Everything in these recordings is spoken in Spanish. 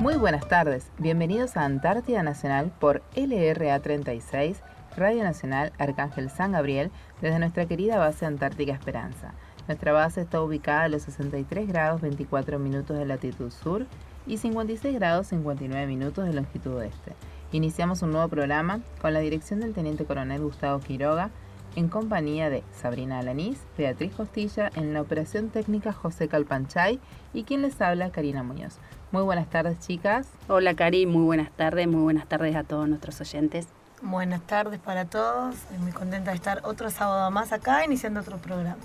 Muy buenas tardes, bienvenidos a Antártida Nacional por LRA 36, Radio Nacional Arcángel San Gabriel, desde nuestra querida base Antártica Esperanza. Nuestra base está ubicada a los 63 grados 24 minutos de latitud sur y 56 grados 59 minutos de longitud oeste. Iniciamos un nuevo programa con la dirección del Teniente Coronel Gustavo Quiroga, en compañía de Sabrina Alanís, Beatriz Costilla, en la operación técnica José Calpanchay y quien les habla Karina Muñoz. Muy buenas tardes, chicas. Hola, Cari, muy buenas tardes, muy buenas tardes a todos nuestros oyentes. Buenas tardes para todos, estoy muy contenta de estar otro sábado más acá iniciando otro programa.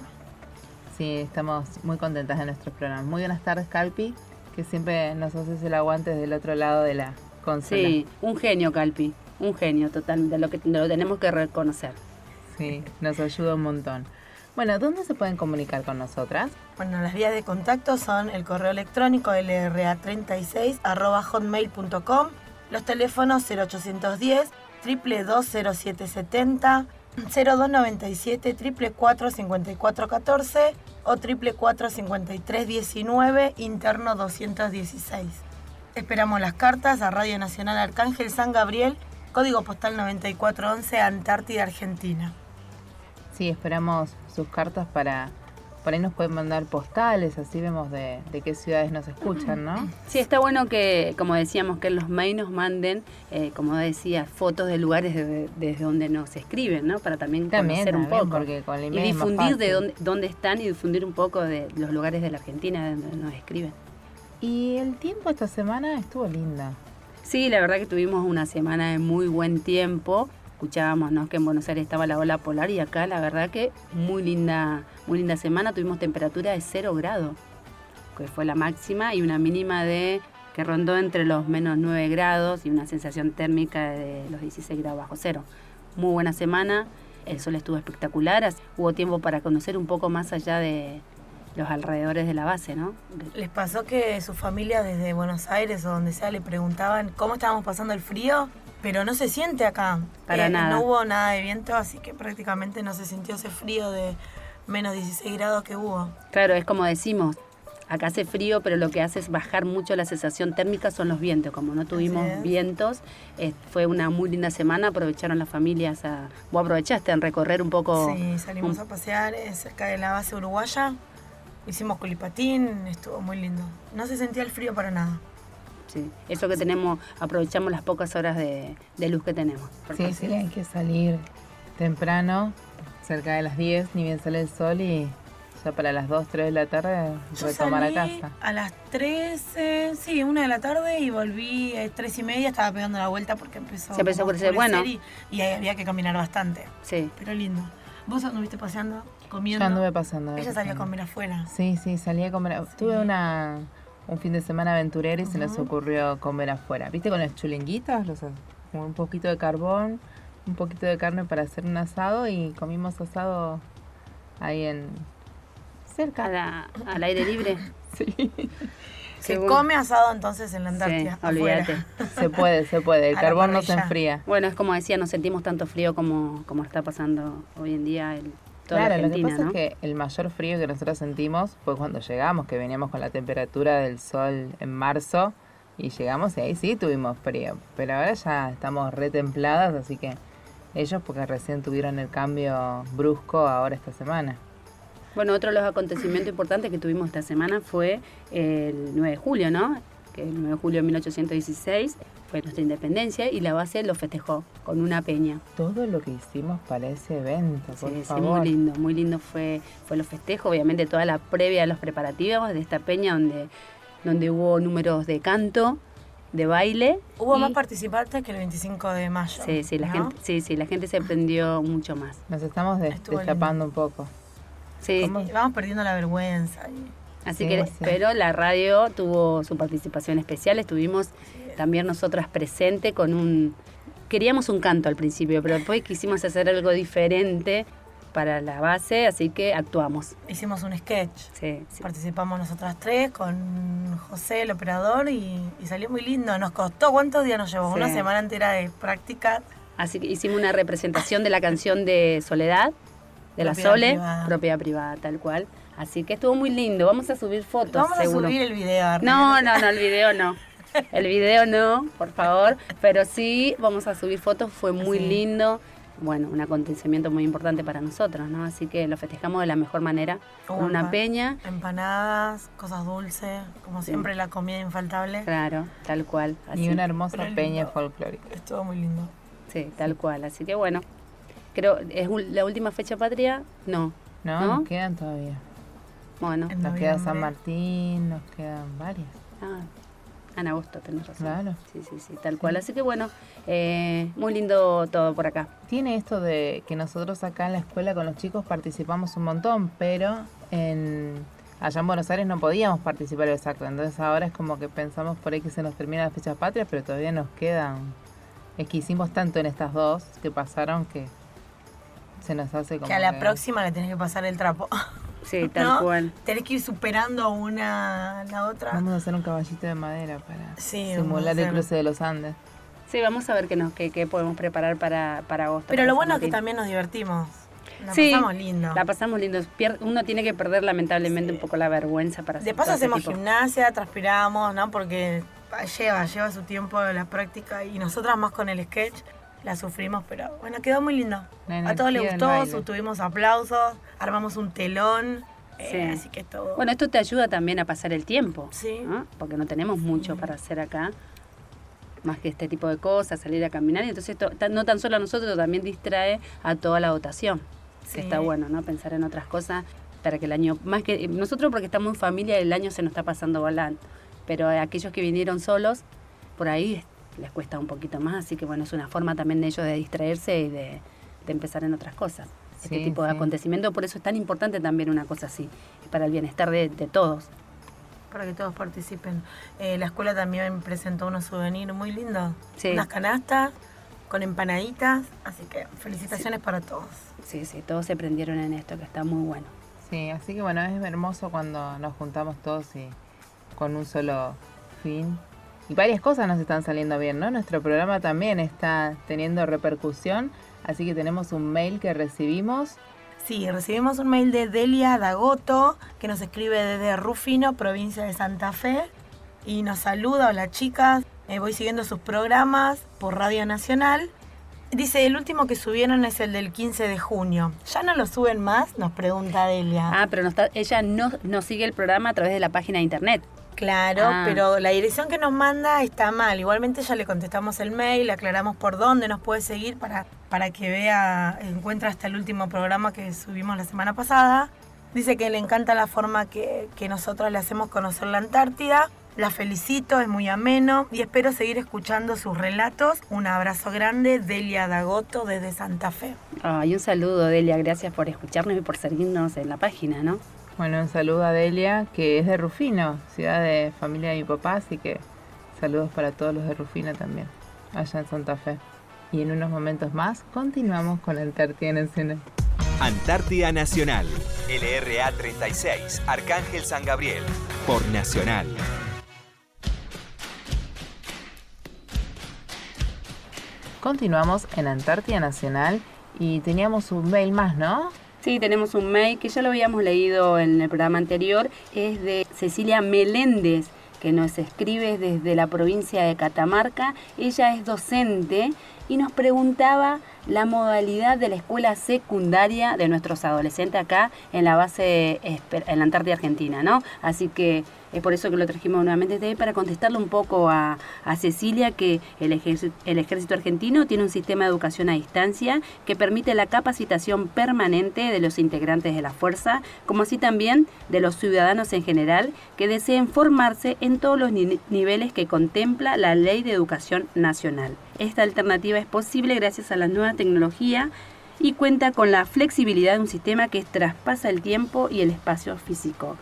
Sí, estamos muy contentas de nuestro programa. Muy buenas tardes, Calpi, que siempre nos haces el aguante desde el otro lado de la consola. Sí, un genio, Calpi, un genio total, de lo que lo tenemos que reconocer. Sí, nos ayuda un montón. Bueno, ¿dónde se pueden comunicar con nosotras? Bueno, las vías de contacto son el correo electrónico lra36 hotmail.com, los teléfonos 0810 220 0297 444 5414 o 444 5319 interno 216. Esperamos las cartas a Radio Nacional Arcángel San Gabriel, código postal 9411, Antártida, Argentina. Sí, esperamos sus cartas para... Por ahí nos pueden mandar postales, así vemos de, qué ciudades nos escuchan, ¿no? Sí, está bueno que, como decíamos, que los mails nos manden, eh, como decía, fotos de lugares desde donde nos escriben, ¿no? Para también, conocer un poco. Porque con el y difundir de dónde, dónde están y difundir un poco de los lugares de la Argentina donde nos escriben. Y el tiempo esta semana estuvo linda. Sí, la verdad que tuvimos una semana de muy buen tiempo escuchábamos ¿no? que en Buenos Aires estaba la ola polar y acá la verdad que muy linda, muy linda semana, tuvimos temperatura de 0 grados, que fue la máxima, y una mínima de que rondó entre los menos 9 grados y una sensación térmica de los 16 grados bajo cero. Muy buena semana, el sol estuvo espectacular, hubo tiempo para conocer un poco más allá de los alrededores de la base, ¿no? ¿Les pasó que su familia desde Buenos Aires o donde sea le preguntaban cómo estábamos pasando el frío? Pero no se siente acá. Para eh, nada. No hubo nada de viento, así que prácticamente no se sintió ese frío de menos 16 grados que hubo. Claro, es como decimos, acá hace frío, pero lo que hace es bajar mucho la sensación térmica son los vientos. Como no tuvimos vientos, eh, fue una muy linda semana, aprovecharon las familias a... Vos aprovechaste en recorrer un poco... Sí, salimos a pasear eh, cerca de la base uruguaya, hicimos colipatín, estuvo muy lindo. No se sentía el frío para nada. Sí, eso que tenemos, aprovechamos las pocas horas de, luz que tenemos. Sí, sí, hay que salir temprano, cerca de las 10, ni bien sale el sol y ya para las 2, 3 de la tarde retomar a casa. A las 13, sí, 1 de la tarde y volví a 3 y media, estaba pegando la vuelta porque empezó, Se empezó a crecer, bueno. Y, y, había que caminar bastante. Sí. Pero lindo. ¿Vos anduviste paseando, comiendo? Yo anduve pasando. Ella salía a comer afuera. Sí, sí, salía a comer. Tuve una un fin de semana aventurero y se nos ocurrió comer afuera. ¿Viste con las chulenguitas? Los, un poquito de carbón, un poquito de carne para hacer un asado y comimos asado ahí en cerca. al aire libre. sí. Se come asado entonces en la Antártida. Sí, olvídate. se puede, se puede. El carbón no se enfría. Bueno, es como decía, no sentimos tanto frío como, como está pasando hoy en día el, claro, lo que pasa es que el mayor frío que nosotros sentimos fue cuando llegamos, que veníamos con la temperatura del sol en marzo y llegamos y ahí sí tuvimos frío, pero ahora ya estamos retempladas, así que ellos porque recién tuvieron el cambio brusco ahora esta semana. Bueno, otro de los acontecimientos importantes que tuvimos esta semana fue el 9 de julio, ¿no? Que el 9 de julio de 1816 fue nuestra independencia y la base lo festejó con una peña. Todo lo que hicimos para ese evento, por sí, favor. muy lindo, muy lindo fue, fue los festejos, obviamente toda la previa de los preparativos de esta peña donde, donde hubo números de canto, de baile. Hubo más participantes que el 25 de mayo. Sí, sí, la gente, sí, sí, la gente se prendió mucho más. Nos estamos destapando un poco. Sí. Vamos perdiendo la vergüenza. Así que, pero la radio tuvo su participación especial, estuvimos también nosotras presente con un... Queríamos un canto al principio, pero después quisimos hacer algo diferente para la base, así que actuamos. Hicimos un sketch. Sí, Participamos nosotras tres con José, el operador, y, salió muy lindo. Nos costó, ¿cuántos días nos llevó? Una semana entera de práctica. Así que hicimos una representación de la canción de Soledad, de la Sole, propiedad privada, tal cual. Así que estuvo muy lindo. Vamos a subir fotos, Vamos a subir el video. No, no, no, el video no. El video no, por favor, pero sí vamos a subir fotos, fue muy Sí. lindo. Bueno, un acontecimiento muy importante para nosotros, ¿no? Así que lo festejamos de la mejor manera, con una empa- peña, Empanadas, cosas dulces, como Sí. siempre la comida infaltable. claro, tal cual. Así, Y una hermosa Pero peña lindo. folclórica. Estuvo muy lindo. Sí, tal cual. Así que bueno, creo, ¿es la última fecha patria? No. No, ¿No? nos quedan todavía. Bueno, En Nos queda San. Martín, nos quedan varias. ah, en agosto tenés razón. Claro. Sí, sí, sí, tal cual. Así que bueno, eh, muy lindo todo por acá. Tiene esto de que nosotros acá en la escuela con los chicos participamos un montón, pero en allá en Buenos Aires no podíamos participar exacto. Entonces ahora es como que pensamos por ahí que se nos terminan las fechas patrias, pero todavía nos quedan. Es que hicimos tanto en estas dos que pasaron que se nos hace como Que a la próxima le tenés que pasar el trapo. Sí, tal ¿No? cual. Tenés que ir superando una a la otra. Vamos a hacer un caballito de madera para Sí, simular el cruce de los Andes. Sí, vamos a ver qué, nos, qué, qué podemos preparar para, para agosto. Pero para lo bueno es que también nos divertimos. La Sí, pasamos lindo. La pasamos lindo. Uno tiene que perder lamentablemente un poco la vergüenza para De hacer paso hacemos tipo. gimnasia, transpiramos, ¿no? Porque lleva, lleva su tiempo la práctica y nosotras más con el sketch la sufrimos, pero bueno, quedó muy lindo. A todos les gustó, tuvimos aplausos, armamos un telón, eh, Sí. así que todo. Bueno, esto te ayuda también a pasar el tiempo, Sí. ¿no? porque no tenemos mucho para hacer acá, más que este tipo de cosas, salir a caminar, y entonces esto, no tan solo a nosotros, también distrae a toda la dotación, Sí. que está bueno, ¿no? Pensar en otras cosas para que el año, más que nosotros porque estamos en familia, el año se nos está pasando volando, pero aquellos que vinieron solos, por ahí les cuesta un poquito más, así que bueno, es una forma también de ellos de distraerse y de, de empezar en otras cosas. Este Sí, tipo de sí. acontecimiento, por eso es tan importante también una cosa así, para el bienestar de, de todos. Para que todos participen. Eh, la escuela también presentó unos souvenirs muy lindos. Sí. Unas canastas con empanaditas, así que felicitaciones para todos. Sí, sí, todos se prendieron en esto, que está muy bueno. Sí, así que bueno, es hermoso cuando nos juntamos todos y con un solo fin. Y varias cosas nos están saliendo bien, ¿no? Nuestro programa también está teniendo repercusión, así que tenemos un mail que recibimos. Sí, recibimos un mail de Delia Dagoto, que nos escribe desde Rufino, provincia de Santa Fe, y nos saluda, hola chicas, eh, voy siguiendo sus programas por Radio Nacional. Dice, el último que subieron es el del 15 de junio. ¿Ya no lo suben más? Nos pregunta Delia. Ah, pero no está, ella no, no sigue el programa a través de la página de internet. Claro, Ah. pero la dirección que nos manda está mal. Igualmente ya le contestamos el mail, le aclaramos por dónde nos puede seguir para, para que vea, encuentre hasta el último programa que subimos la semana pasada. Dice que le encanta la forma que, que nosotros le hacemos conocer la Antártida. La felicito, es muy ameno y espero seguir escuchando sus relatos. Un abrazo grande, Delia Dagoto desde Santa Fe. Ay, un saludo, Delia, gracias por escucharnos y por seguirnos en la página, ¿no? Bueno, un saludo a Delia, que es de Rufino, ciudad de familia de mi papá, así que saludos para todos los de Rufino también, allá en Santa Fe. Y en unos momentos más continuamos con Antártida Nacional. Antártida Nacional, LRA 36, Arcángel San Gabriel, por Nacional. Continuamos en Antártida Nacional y teníamos un mail más, ¿no? Sí, tenemos un mail que ya lo habíamos leído en el programa anterior, es de Cecilia Meléndez, que nos escribe desde la provincia de Catamarca. Ella es docente y nos preguntaba la modalidad de la escuela secundaria de nuestros adolescentes acá en la base en la Antártida Argentina, ¿no? Así que es por eso que lo trajimos nuevamente desde para contestarle un poco a, Cecilia que el ejército, argentino tiene un sistema de educación a distancia que permite la capacitación permanente de los integrantes de la fuerza, como así también de los ciudadanos en general que deseen formarse en todos los ni- niveles que contempla la Ley de Educación Nacional. Esta alternativa es posible gracias a la nueva tecnología y cuenta con la flexibilidad de un sistema que traspasa el tiempo y el espacio físico.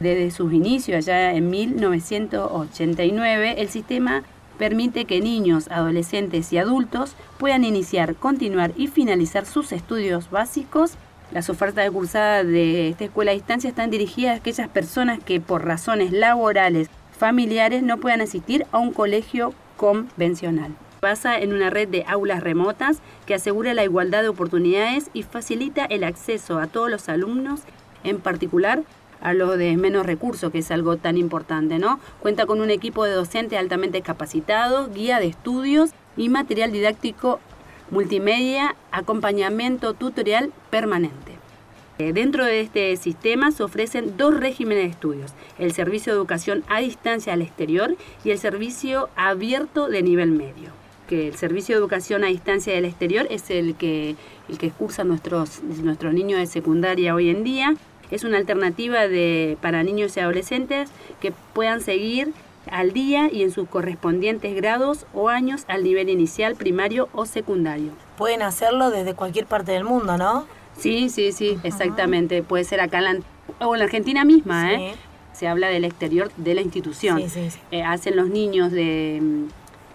Desde sus inicios, allá en 1989, el sistema permite que niños, adolescentes y adultos puedan iniciar, continuar y finalizar sus estudios básicos. Las ofertas de cursada de esta escuela a distancia están dirigidas a aquellas personas que por razones laborales, familiares, no puedan asistir a un colegio convencional. Basa en una red de aulas remotas que asegura la igualdad de oportunidades y facilita el acceso a todos los alumnos, en particular a los de menos recursos, que es algo tan importante, ¿no? Cuenta con un equipo de docentes altamente capacitado, guía de estudios y material didáctico multimedia, acompañamiento tutorial permanente. Eh, dentro de este sistema se ofrecen dos regímenes de estudios, el servicio de educación a distancia al exterior y el servicio abierto de nivel medio. Que el servicio de educación a distancia del exterior es el que, el que cursan nuestros, nuestros niños de secundaria hoy en día. Es una alternativa de, para niños y adolescentes que puedan seguir al día y en sus correspondientes grados o años al nivel inicial, primario o secundario. Pueden hacerlo desde cualquier parte del mundo, ¿no? Sí, sí, sí, exactamente. Puede ser acá en la, o en la Argentina misma, ¿eh? Se habla del exterior de la institución. Sí, sí, sí. Eh, hacen los niños de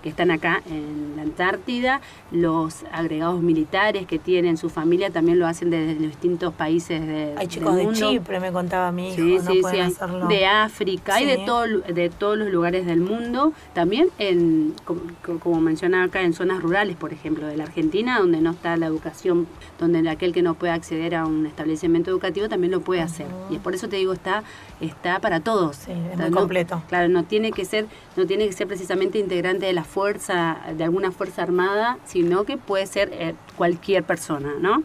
que están acá en la Antártida, los agregados militares que tienen su familia también lo hacen desde los distintos países de, Hay chicos del de mundo. Chipre, me contaba mi hijo, Sí, no sí, pueden sí, hacerlo. de África y de, todo, de todos los lugares del mundo, también en, como, como mencionaba acá, en zonas rurales, por ejemplo, de la Argentina, donde no está la educación, donde aquel que no puede acceder a un establecimiento educativo también lo puede hacer. Y es por eso te digo, está, está para todos. Sí, es muy no- completo. Claro, no tiene que ser, no tiene que ser precisamente integrante de la fuerza, de alguna fuerza armada, sino que puede ser eh, cualquier persona, ¿no?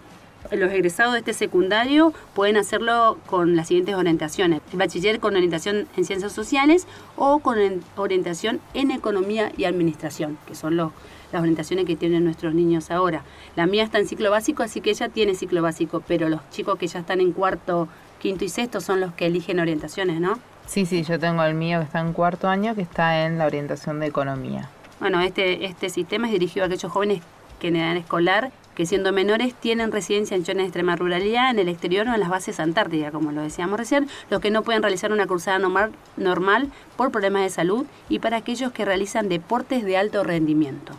Los egresados de este secundario pueden hacerlo con las siguientes orientaciones. Bachiller con orientación en ciencias sociales o con en- orientación en economía y administración, que son los, las orientaciones que tienen nuestros niños ahora. La mía está en ciclo básico, así que ella tiene ciclo básico, pero los chicos que ya están en cuarto, quinto y sexto son los que eligen orientaciones, ¿no? Sí, sí, yo tengo el mío que está en cuarto año, que está en la orientación de economía. Bueno, este, este sistema es dirigido a aquellos jóvenes que en edad escolar, que siendo menores tienen residencia en zonas de extrema ruralidad, en el exterior o en las bases antárticas, como lo decíamos recién, los que no pueden realizar una cursada normal, normal por problemas de salud y para aquellos que realizan deportes de alto rendimiento.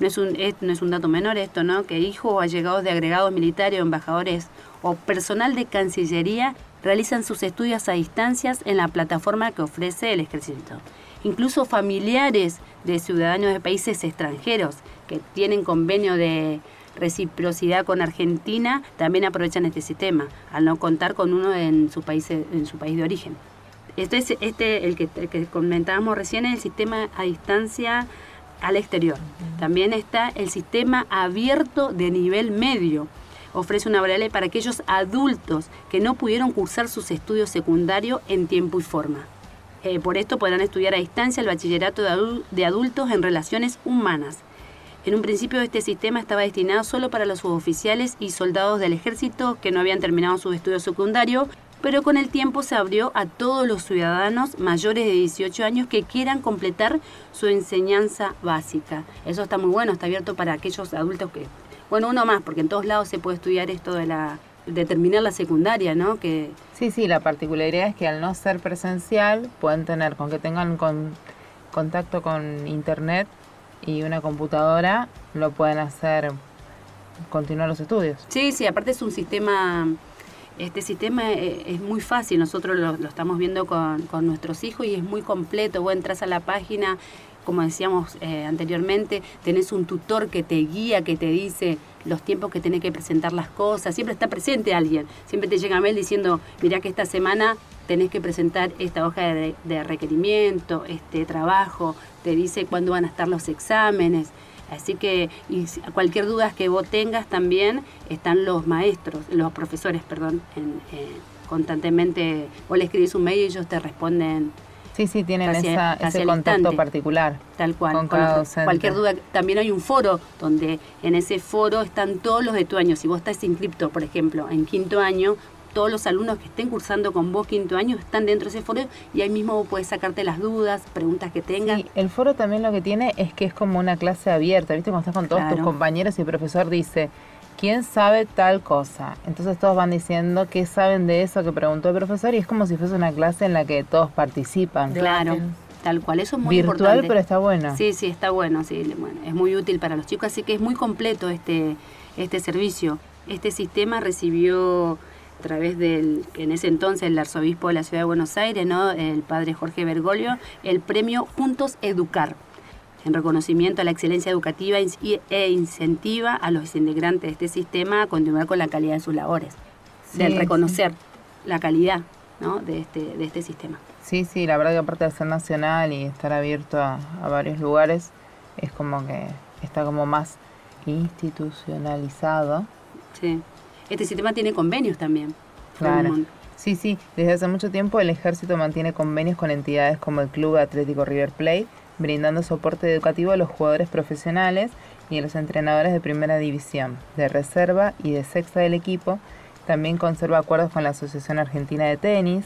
No es, un, es- no es un dato menor esto, ¿no? Que hijos o allegados de agregados militares embajadores o personal de Cancillería realizan sus estudios a distancias en la plataforma que ofrece el ejército. Incluso familiares de ciudadanos de países extranjeros que tienen convenio de reciprocidad con Argentina también aprovechan este sistema, al no contar con uno en su país, en su país de origen. Este es este, el que, el que comentábamos recién, es el sistema a distancia al exterior. También está el sistema abierto de nivel medio. Ofrece una variable para aquellos adultos que no pudieron cursar sus estudios secundarios en tiempo y forma. Eh, por esto podrán estudiar a distancia el bachillerato de, de adultos en relaciones humanas. En un principio este sistema estaba destinado solo para los suboficiales y soldados del ejército que no habían terminado sus estudios secundarios, pero con el tiempo se abrió a todos los ciudadanos mayores de 18 años que quieran completar su enseñanza básica. Eso está muy bueno, está abierto para aquellos adultos que, bueno, uno más, porque en todos lados se puede estudiar esto de la de terminar la secundaria, ¿no? Que Sí, sí, la particularidad es que al no ser presencial, pueden tener, con que tengan con- contacto con internet y una computadora, lo pueden hacer, continuar los estudios. Sí, sí, aparte es un sistema, este sistema eh, es muy fácil, nosotros lo, lo estamos viendo con, con nuestros hijos y es muy completo, vos entras a la página, como decíamos eh, anteriormente, tenés un tutor que te guía, que te dice los tiempos que tenés que presentar las cosas, siempre está presente alguien, siempre te llega mail diciendo, mirá que esta semana tenés que presentar esta hoja de, requerimiento, este trabajo, te dice cuándo van a estar los exámenes, Así que y cualquier duda que vos tengas también están los maestros, los profesores, perdón, en, eh, constantemente. Vos le escribís un mail y ellos te responden Sí, sí, tienen Casi- esa, casi ese contacto instante. particular. tal cual. Con cada docente. cualquier duda. También hay un foro donde en ese foro están todos los de tu año. Si vos estás inscripto, por ejemplo, en quinto año, todos los alumnos que estén cursando con vos quinto año están dentro de ese foro y ahí mismo vos podés sacarte las dudas, preguntas que tengas. Sí, el foro también lo que tiene es que es como una clase abierta, ¿viste? Cuando estás con todos tus compañeros y el profesor dice, ¿quién sabe tal cosa? Entonces todos van diciendo qué saben de eso que preguntó el profesor y es como si fuese una clase en la que todos participan. Claro, tal cual. Eso es muy Virtual, importante. pero está bueno. Sí, sí, está bueno, sí, bueno, es muy útil para los chicos, así que es muy completo este, este servicio. Este sistema recibió a través del, en ese entonces el arzobispo de la ciudad de Buenos Aires, ¿no? el padre Jorge Bergoglio, el premio Juntos Educar, en reconocimiento a la excelencia educativa e incentiva a los integrantes de este sistema a continuar con la calidad de sus labores, Sí, del sí. reconocer la calidad. ¿no? de, este, de este sistema. Sí, sí, la verdad que aparte de ser nacional y estar abierto a, a varios lugares, es como que está como más institucionalizado. Sí. Este sistema tiene convenios también. Claro. Sí, sí, desde hace mucho tiempo el ejército mantiene convenios con entidades como el Club Atlético River Plate, brindando soporte educativo a los jugadores profesionales y a los entrenadores de primera división, de reserva y de sexta del equipo. También conserva acuerdos con la Asociación Argentina de Tenis.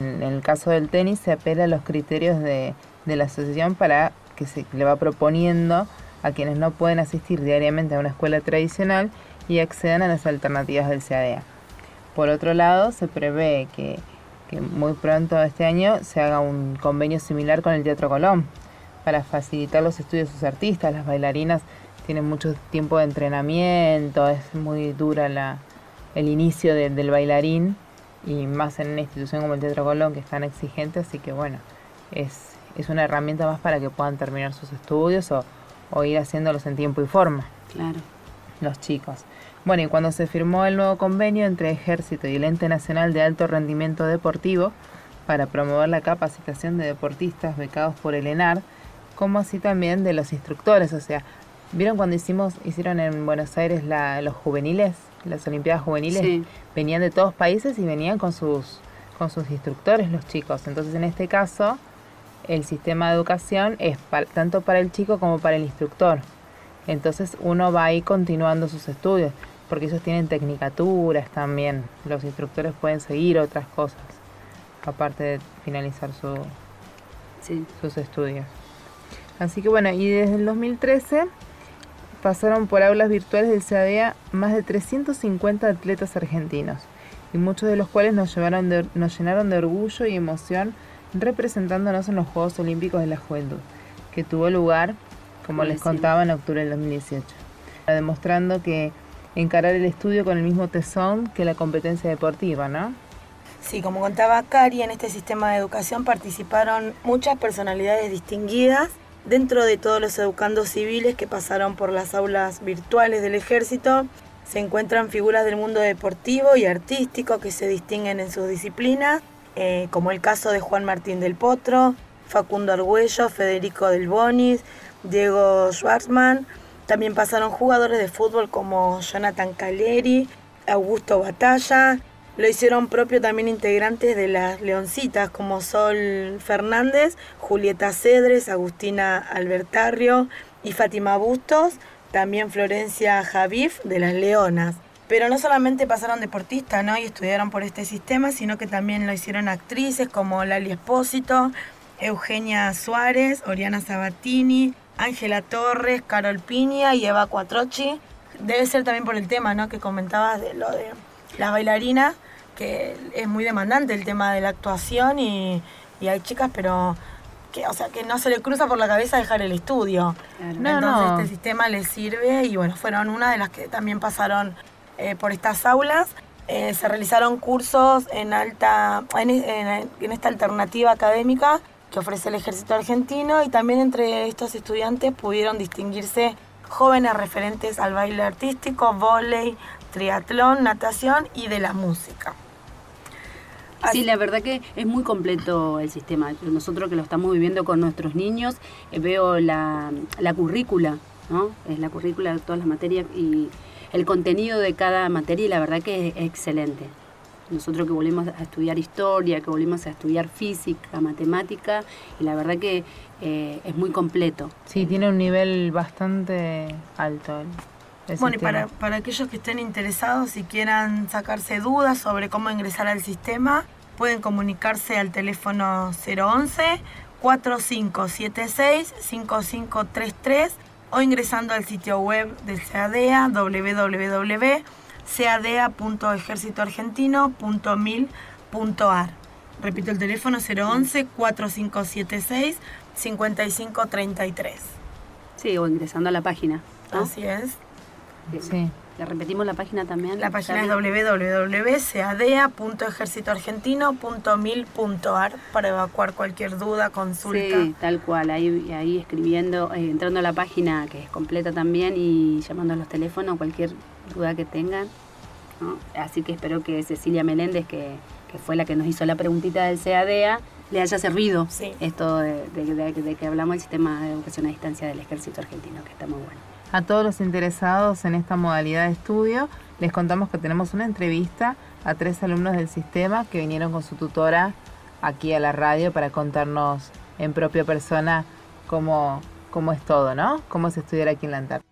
En el caso del tenis se apela a los criterios de, de la asociación para que se le va proponiendo a quienes no pueden asistir diariamente a una escuela tradicional y accedan a las alternativas del CADEA. Por otro lado, se prevé que, que muy pronto este año se haga un convenio similar con el Teatro Colón para facilitar los estudios de sus artistas. Las bailarinas tienen mucho tiempo de entrenamiento, es muy dura la, el inicio de, del bailarín y más en una institución como el Teatro Colón que es tan exigente, así que bueno, es, es una herramienta más para que puedan terminar sus estudios o, o ir haciéndolos en tiempo y forma. Claro. Los chicos. Bueno, y cuando se firmó el nuevo convenio entre Ejército y el Ente Nacional de Alto Rendimiento Deportivo para promover la capacitación de deportistas becados por el ENAR, como así también de los instructores, o sea, ¿vieron cuando hicimos, hicieron en Buenos Aires la, los juveniles, las Olimpiadas Juveniles? Sí. Venían de todos países y venían con sus, con sus instructores los chicos. Entonces, en este caso, el sistema de educación es pa- tanto para el chico como para el instructor. Entonces uno va ahí continuando sus estudios, porque ellos tienen tecnicaturas también. Los instructores pueden seguir otras cosas, aparte de finalizar su, Sí. sus estudios. Así que bueno, y desde el 2013 pasaron por aulas virtuales del CADEA más de 350 atletas argentinos, y muchos de los cuales nos, llevaron de- nos llenaron de orgullo y emoción representándonos en los Juegos Olímpicos de la Juventud, que tuvo lugar, como les contaba, en octubre del 2018, demostrando que encarar el estudio con el mismo tesón que la competencia deportiva, ¿no? Sí, como contaba Cari, en este sistema de educación participaron muchas personalidades distinguidas dentro de todos los educandos civiles que pasaron por las aulas virtuales del ejército. Se encuentran figuras del mundo deportivo y artístico que se distinguen en sus disciplinas, eh, como el caso de Juan Martín del Potro, Facundo Argüello, Federico del Bonis, Diego Schwartzman. También pasaron jugadores de fútbol como Jonathan Caleri, Augusto Batalla, lo hicieron propio también integrantes de las Leoncitas como Sol Fernández, Julieta Cedres, Agustina Albertarrio y Fátima Bustos, también Florencia Javif de las Leonas. Pero no solamente pasaron deportistas ¿no? y estudiaron por este sistema, sino que también lo hicieron actrices como Lali Espósito, Eugenia Suárez, Oriana Sabatini, Ángela Torres, Carol Piña y Eva Cuatrochi. Debe ser también por el tema ¿no? que comentabas de lo de las bailarinas, que es muy demandante el tema de la actuación y, y hay chicas, pero que, o sea, que no se le cruza por la cabeza dejar el estudio. Claro. No, Entonces no. este sistema les sirve y bueno, fueron una de las que también pasaron eh, por estas aulas. Eh, se realizaron cursos en alta en, en- en esta alternativa académica que ofrece el ejército argentino y también entre estos estudiantes pudieron distinguirse jóvenes referentes al baile artístico, vóley, triatlón, natación y de la música. Sí, la verdad que es muy completo el sistema. Nosotros que lo estamos viviendo con nuestros niños, eh, veo la, la currícula, ¿no? Es la currícula de todas las materias y el contenido de cada materia y la verdad que es excelente. Nosotros que volvimos a estudiar historia, que volvimos a estudiar física, matemática, y la verdad que eh, es muy completo. Sí, tiene un nivel bastante alto. el- Bueno, y para, para aquellos que estén interesados y quieran sacarse dudas sobre cómo ingresar al sistema, pueden comunicarse al teléfono 011 4576 5533 o ingresando al sitio web del CADEA www.cada.ejercitoargentino.mil.ar. Repito el teléfono 011 4576 5533. Sí, o ingresando a la página. ¿no? Así es. Sí. Le repetimos la página también. La página es www.cadea.ejercitoargentino.mil.ar para evacuar cualquier duda, consulta. Sí, tal cual, ahí, ahí escribiendo, eh, entrando a la página que es completa también y llamando a los teléfonos, cualquier duda que tengan. ¿no? Así que espero que Cecilia Meléndez, que, que fue la que nos hizo la preguntita del CADEA, le haya servido Sí. esto de, de- de- de que hablamos del sistema de educación a distancia del ejército argentino, que está muy bueno. A todos los interesados en esta modalidad de estudio, les contamos que tenemos una entrevista a tres alumnos del sistema que vinieron con su tutora aquí a la radio para contarnos en propia persona cómo, cómo es todo, ¿no? Cómo es estudiar aquí en la Antártida.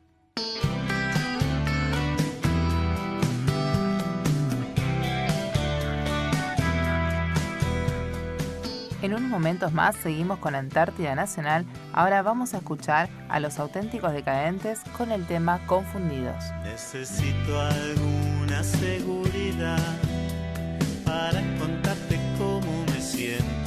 En unos momentos más seguimos con Antártida Nacional. Ahora vamos a escuchar a los auténticos decadentes con el tema Confundidos. Necesito alguna seguridad para contarte cómo me siento.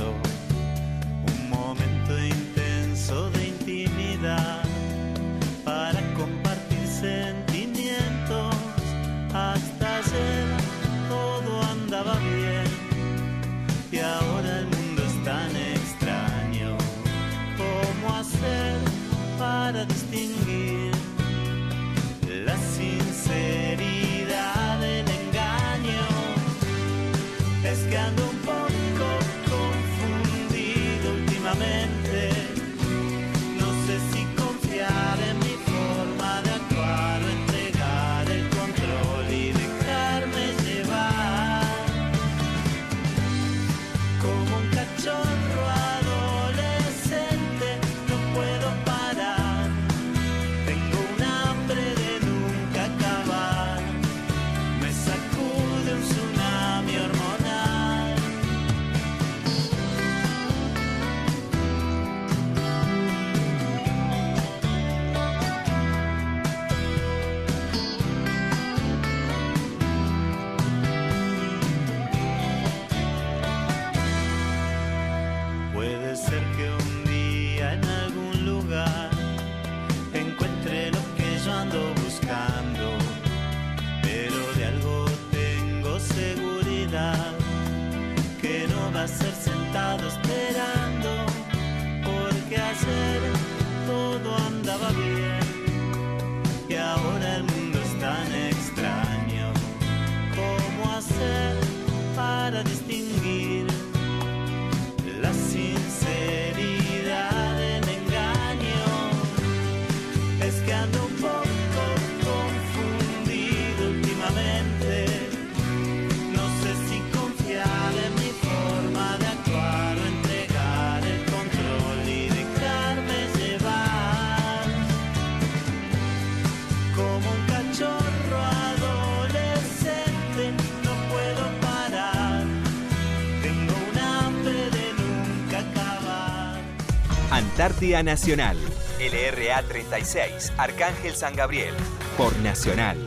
Nacional. LRA 36, Arcángel San Gabriel. Por Nacional.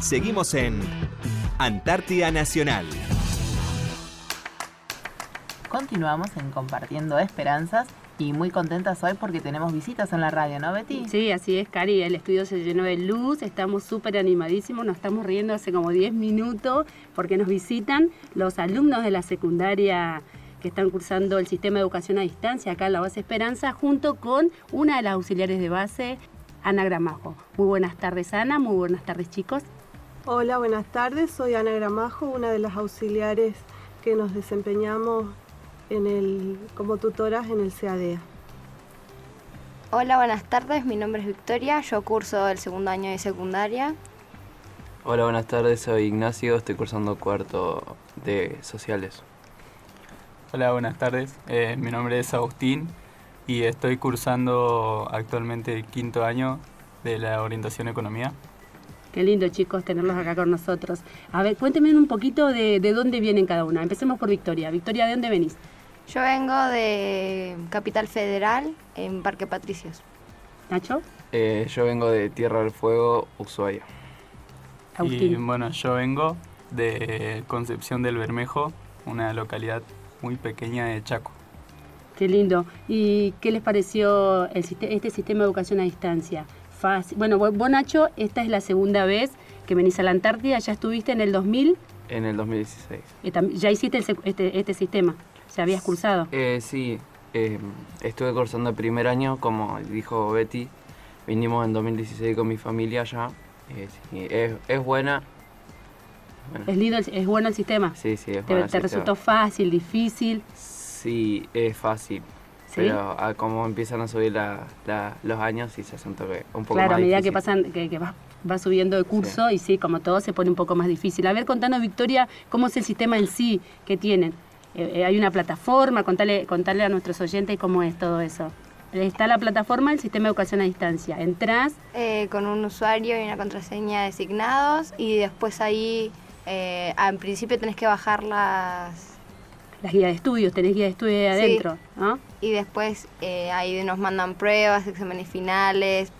Seguimos en Antártida Nacional. Continuamos en Compartiendo Esperanzas y muy contentas hoy porque tenemos visitas en la radio, ¿no, Betty? Sí, así es, Cari. El estudio se llenó de luz, estamos súper animadísimos, nos estamos riendo hace como 10 minutos porque nos visitan los alumnos de la secundaria que están cursando el sistema de educación a distancia acá en la base Esperanza, junto con una de las auxiliares de base, Ana Gramajo. Muy buenas tardes, Ana. Muy buenas tardes, chicos. Hola, buenas tardes. Soy Ana Gramajo, una de las auxiliares que nos desempeñamos en el, como tutoras en el CADEA. Hola, buenas tardes. Mi nombre es Victoria. Yo curso el segundo año de secundaria. Hola, buenas tardes. Soy Ignacio. Estoy cursando cuarto de sociales. Hola, buenas tardes. Eh, mi nombre es Agustín y estoy cursando actualmente el quinto año de la orientación economía. Qué lindo, chicos, tenerlos acá con nosotros. A ver, cuéntenme un poquito de, de dónde vienen cada una. Empecemos por Victoria. Victoria, ¿de dónde venís? Yo vengo de Capital Federal, en Parque Patricios. Nacho, Eh, yo vengo de Tierra del Fuego, Ushuaia. Y Agustín. bueno, yo vengo de Concepción del Bermejo, una localidad muy pequeña de Chaco. Qué lindo. ¿Y qué les pareció el este sistema de educación a distancia? Fácil. Bueno, vos, Nacho, esta es la segunda vez que venís a la Antártida. Ya estuviste en el 2000, En el 2016. eh, ya hiciste el este, este sistema. ¿Se habías cursado? Eh, sí, eh, estuve cursando el primer año, como dijo Betty. Vinimos en 2016 con mi familia ya. Eh, sí, es, es buena. ¿Es lindo, el- es bueno el sistema? Sí, sí, es ¿Te, bueno te resultó fácil, difícil? Sí, es fácil. ¿Sí? Pero a como empiezan a subir la- la- los años, sí se hace un, toque, un poco Claro, a más medida que pasan, que, que vas, vas subiendo de curso y sí, como todo se pone un poco más difícil. A ver, contanos, Victoria, cómo es el sistema en sí que tienen. Eh, eh, hay una plataforma, contale, contale a nuestros oyentes cómo es todo eso. Está la plataforma del sistema de educación a distancia. Entrás, Eh, con un usuario y una contraseña designados y después ahí, eh, al principio tenés que bajar las... las guías de estudios, tenés guía de estudio ahí Sí. adentro, ¿no? Y después eh, ahí nos mandan pruebas, exámenes finales,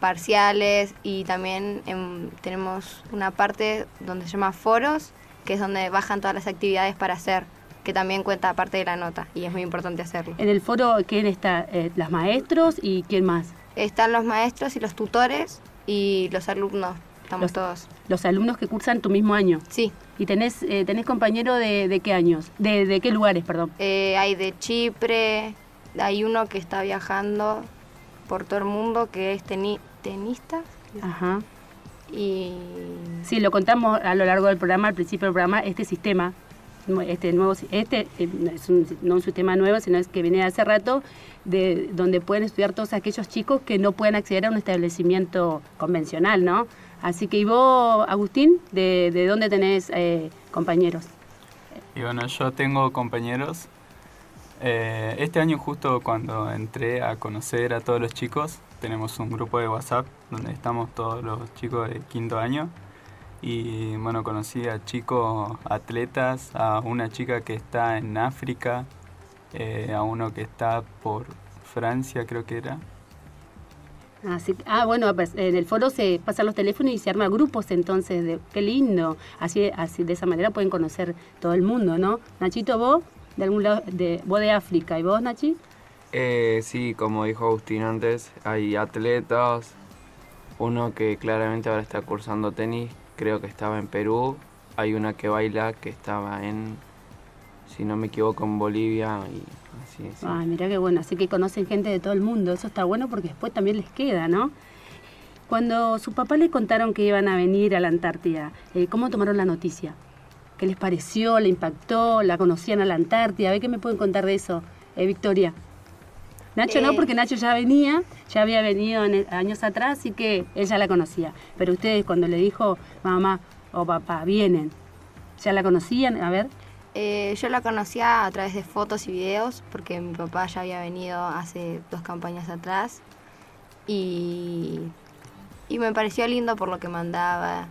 parciales y también em, tenemos una parte donde se llama foros, que es donde bajan todas las actividades para hacer, que también cuenta parte de la nota y es muy importante hacerlo. En el foro, ¿quién está? Eh, ¿Las maestros y quién más? Están los maestros y los tutores y los alumnos, estamos Los- todos. Los alumnos que cursan tu mismo año. Sí, ¿Y tenés, eh, tenés compañero de, de qué años? De, ¿De qué lugares, perdón? eh, hay de Chipre, hay uno que está viajando por todo el mundo que es teni- tenista Ajá. y Sí, lo contamos a lo largo del programa, al principio del programa, este sistema, este nuevo, este eh, no es un, no un sistema nuevo, sino es que viene hace rato, de donde pueden estudiar todos aquellos chicos que no pueden acceder a un establecimiento convencional, ¿no? Así que, ¿y vos, Agustín, de, de dónde tenés eh, compañeros? Y bueno, yo tengo compañeros. Eh, este año justo cuando entré a conocer a todos los chicos, tenemos un grupo de WhatsApp donde estamos todos los chicos de quinto año. Y bueno, conocí a chicos atletas, a una chica que está en África, eh, a uno que está por Francia creo que era. Así, ah, bueno, pues, en el foro se pasan los teléfonos y se arman grupos, entonces, de, qué lindo. Así, así, de esa manera pueden conocer todo el mundo, ¿no? Nachito, vos, de algún lado, de, vos de África, ¿y vos, Nachi? Eh, sí, como dijo Agustín antes, hay atletas, uno que claramente ahora está cursando tenis, creo que estaba en Perú, hay una que baila que estaba en, si no me equivoco, en Bolivia y así, sí. Ay, mirá qué bueno, así que conocen gente de todo el mundo, eso está bueno porque después también les queda, ¿no? Cuando sus papás les contaron que iban a venir a la Antártida, eh, ¿cómo tomaron la noticia? ¿Qué les pareció? ¿Le impactó? ¿La conocían a la Antártida? A ver qué me pueden contar de eso, eh, Victoria. Nacho no, Eh. porque Nacho ya venía, ya había venido en el- años atrás, así que ella la conocía. Pero ustedes cuando le dijo mamá o papá, vienen, ¿ya la conocían? A ver. Eh, yo la conocía a través de fotos y videos porque mi papá ya había venido hace dos campañas atrás y, y me pareció lindo por lo que mandaba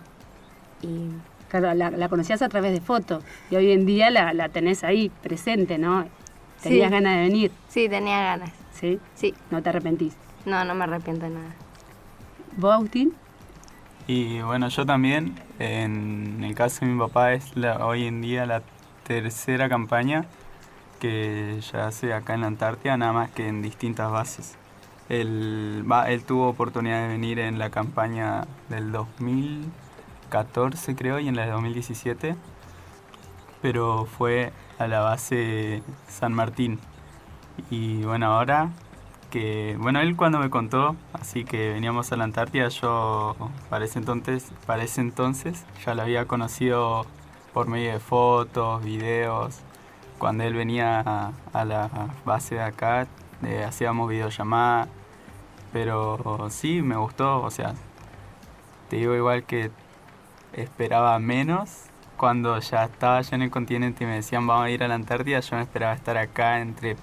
y Claro, la, la conocías a través de fotos y hoy en día la, la tenés ahí presente, ¿no? Tenías Sí. ganas de venir, sí, tenía ganas. ¿sí? Sí, No te arrepentís. no, no me arrepiento de nada. ¿Vos, Agustín? Y bueno, yo también, en el caso de mi papá, es la, hoy en día la tercera campaña que ya hace acá en la Antártida, nada más que en distintas bases. Él, él tuvo oportunidad de venir en la campaña del 2014, creo, y en la de 2017, pero fue a la base San Martín. Y bueno, ahora que, bueno, él cuando me contó, así que veníamos a la Antártida, yo para entonces, para ese entonces ya lo había conocido por medio de fotos, videos. Cuando él venía a, a la base de acá, eh, hacíamos videollamadas, pero sí, me gustó, o sea, te digo igual que esperaba menos. Cuando ya estaba yo en el continente y me decían vamos a ir a la Antártida, yo me esperaba estar acá entre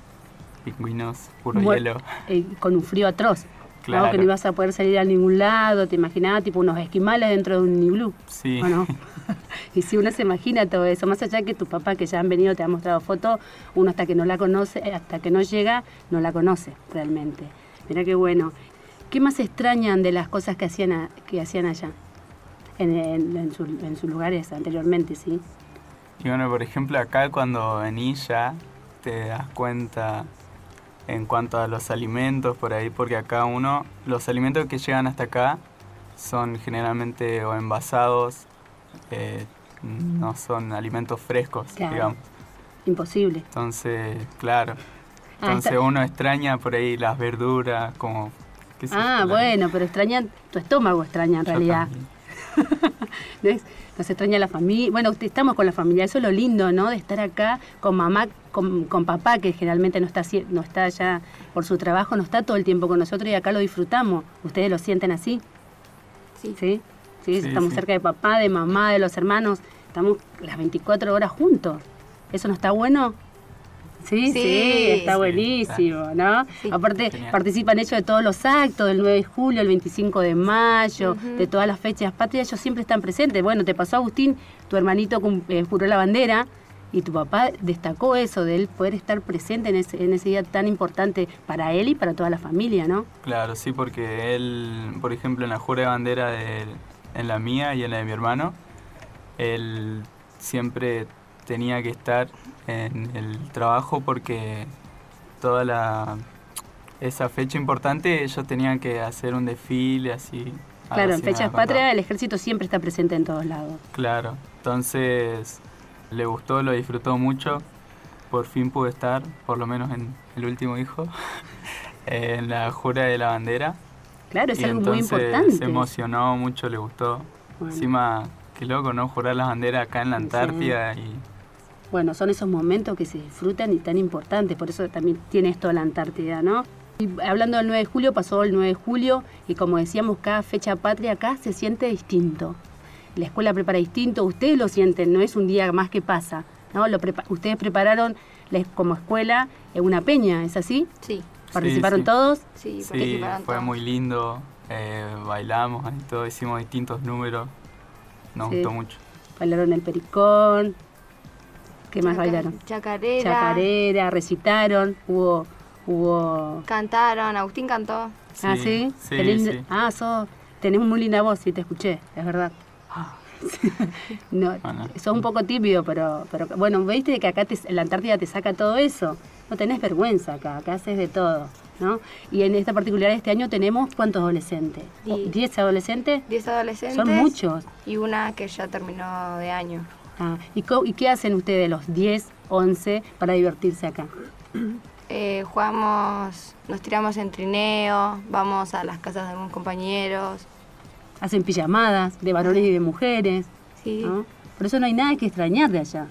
pingüinos, puro hielo. eh, con un frío atroz. Claro. ¿no? Que no ibas a poder salir a ningún lado, te imaginabas tipo unos esquimales dentro de un iglú. Sí. ¿o no? y si uno se imagina todo eso, más allá que tu papá que ya han venido te ha mostrado fotos, uno hasta que no la conoce, eh, hasta que no llega, no la conoce realmente. Mira qué bueno. ¿Qué más extrañan de las cosas que hacían, a- que hacían allá? En, en- en su- en sus lugares anteriormente, ¿sí? Y bueno, por ejemplo, acá cuando venís ya te das cuenta en cuanto a los alimentos por ahí, porque acá uno, los alimentos que llegan hasta acá son generalmente o envasados, eh, no son alimentos frescos, Claro. digamos. Imposible. Entonces, claro. Ah, Entonces uno extraña por ahí las verduras, como... Ah, bueno, pero extrañan, tu estómago extraña en yo realidad. también. ¿No? Nos extraña la familia. Bueno, estamos con la familia. Eso es lo lindo, ¿no? De estar acá con mamá, con, con papá, que generalmente no está, no está ya por su trabajo, no está todo el tiempo con nosotros y acá lo disfrutamos. ¿Ustedes lo sienten así? Sí. ¿Sí? Sí, Sí, estamos sí. cerca de papá, de mamá, de los hermanos. Estamos las 24 horas juntos. ¿Eso no está bueno? Sí, sí, Sí. está Sí, buenísimo, ¿no? Sí. Aparte, Genial. participan ellos de todos los actos, del 9 de julio, el 25 de mayo, de todas las fechas patrias, ellos siempre están presentes. Bueno, te pasó Agustín, tu hermanito eh, juró la bandera y tu papá destacó eso, de él poder estar presente en ese, en ese día tan importante para él y para toda la familia, ¿no? Claro, sí, porque él, por ejemplo, en la jura de bandera, de, en la mía y en la de mi hermano, él siempre tenía que estar en el trabajo porque toda la esa fecha importante ellos tenían que hacer un desfile así. Claro, en fechas patrias el ejército siempre está presente en todos lados. Claro, entonces le gustó, lo disfrutó mucho. Por fin pude estar, por lo menos en el último hijo, en la jura de la bandera. Claro, es y algo muy importante. se emocionó mucho, le gustó. Bueno. Encima, qué loco, ¿no? Jurar las banderas acá en la Sí. Antártida y Bueno, son esos momentos que se disfrutan y tan importantes, por eso también tiene esto la Antártida, ¿no? Y hablando del 9 de julio, pasó el 9 de julio y como decíamos, cada fecha patria acá se siente distinto. La escuela prepara distinto, ustedes lo sienten, no es un día más que pasa, ¿no? Lo prepa- ustedes prepararon como escuela en una peña, ¿es así? Sí, ¿Participaron sí. todos? sí, sí, participaron fue todos. muy lindo. eh, bailamos y todo, hicimos distintos números. Nos Sí. gustó mucho. Bailaron el pericón, ¿qué más Chaca- bailaron? Chacarera. Chacarera, recitaron, hubo... hubo Cantaron, Agustín cantó. Ah, Sí, sí. sí, lindo- sí. Ah, sos, tenés muy linda voz, sí, te escuché, es verdad. no, Bueno. sos un poco tímido, pero, pero bueno, viste que acá te- en la Antártida te saca todo eso. No tenés vergüenza acá, acá haces de todo, ¿no? Y en esta particular este año tenemos cuántos adolescentes? Diez. ¿10 adolescentes? 10 adolescentes. Son muchos. Y una que ya terminó de año. Ah, ¿y, ¿Y qué hacen ustedes los 10, 11 para divertirse acá? Eh, jugamos, nos tiramos en trineo, vamos a las casas de algunos compañeros. Hacen pijamadas de varones y de mujeres, Sí, ¿no? Por eso no hay nada que extrañar de allá.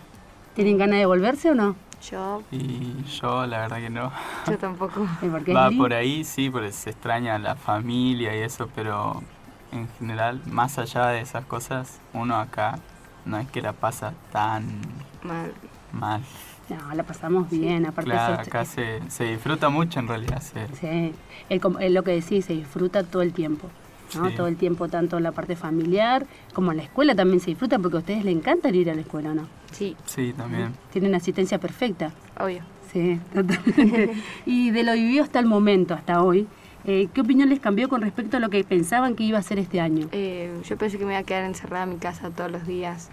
¿Tienen ganas de volverse o no? yo, Y yo, la verdad que no. yo tampoco. Es Va por ahí, sí, porque se extraña la familia y eso, pero en general, más allá de esas cosas, uno acá no es que la pasa tan Mal. mal. No, la pasamos bien, aparte Claro, acá se, se disfruta mucho en realidad. se- Sí, el el lo que decís, se disfruta todo el tiempo. ¿no? Sí. Todo el tiempo, tanto en la parte familiar como en la escuela también se disfruta porque a ustedes les encanta ir a la escuela, ¿no? Sí, Sí, también. Tienen asistencia perfecta. obvio. Sí, totalmente. y de lo vivido hasta el momento, hasta hoy, eh, ¿qué opinión les cambió con respecto a lo que pensaban que iba a ser este año? Eh, yo pensé que me iba a quedar encerrada en mi casa todos los días.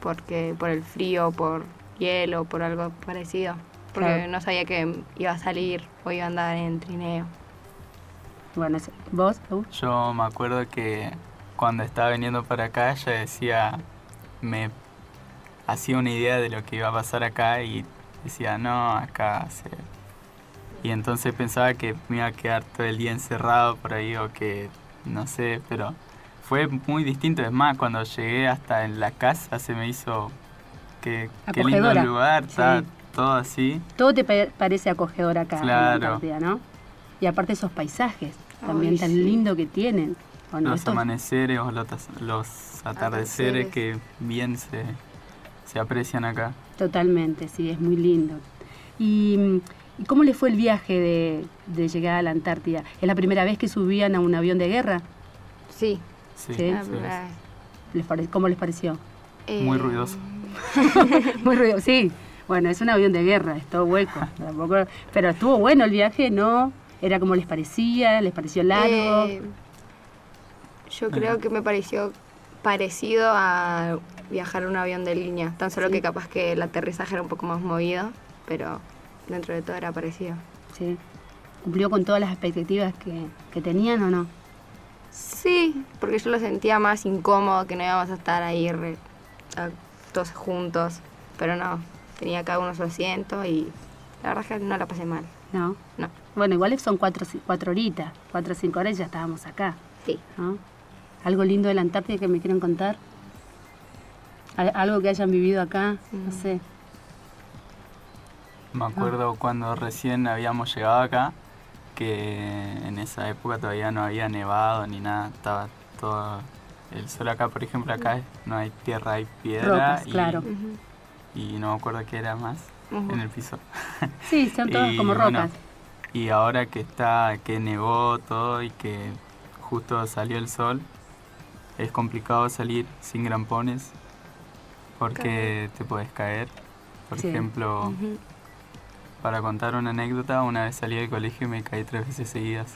Porque por el frío, por hielo, por algo parecido. Porque Claro. no sabía que iba a salir o iba a andar en trineo. Bueno, ¿vos? Raúl? Yo me acuerdo que cuando estaba viniendo para acá, ella decía, me hacía una idea de lo que iba a pasar acá y decía, no, acá se... Y entonces pensaba que me iba a quedar todo el día encerrado por ahí o que, no sé, pero fue muy distinto. Es más, cuando llegué hasta en la casa se me hizo que qué lindo lugar, Sí. está todo así. Todo te pa- parece acogedor acá en la Claro. Antártida, ¿no? Y aparte esos paisajes también Ay, tan sí. lindo que tienen. ¿o no? los amaneceres o los, los atardeceres Atardeceres. que bien se, se aprecian acá. Totalmente, sí, es muy lindo. ¿Y, mm, ¿y cómo les fue el viaje de, de llegar a la Antártida? ¿Es la primera vez que subían a un avión de guerra? Sí, vez. ¿Les pare- ¿Cómo les pareció? Muy Eh, ruidoso. Muy ruidoso, sí. Bueno, es un avión de guerra, es todo hueco. tampoco- pero estuvo bueno el viaje, ¿no? ¿Era como les parecía? ¿Les pareció largo? Eh, yo creo que me pareció parecido a viajar en un avión de línea, tan solo Sí. que capaz que el aterrizaje era un poco más movido, pero dentro de todo era parecido. Sí. ¿Cumplió con todas las expectativas que, que tenían o no? Sí, porque yo lo sentía más incómodo, que no íbamos a estar ahí re- a- todos juntos, pero no, tenía cada uno su asiento y la verdad es que no la pasé mal, No. no, Bueno, igual son cuatro, cuatro horitas, cuatro o cinco horas y ya estábamos acá, sí. ¿no? algo lindo de la Antártida que me quieran contar. Al- Algo que hayan vivido acá, no sé. Me acuerdo cuando recién habíamos llegado acá, que en esa época todavía no había nevado ni nada, estaba todo el sol acá, por ejemplo, acá no hay tierra, hay piedra Rocas, y, claro. y no me acuerdo qué era más en el piso. Sí, son todas como bueno, rocas. y ahora que está, que nevó todo y que justo salió el sol, es complicado salir sin grampones porque te puedes caer. Por Sí. ejemplo. Para contar una anécdota, una vez salí del colegio y me caí tres veces seguidas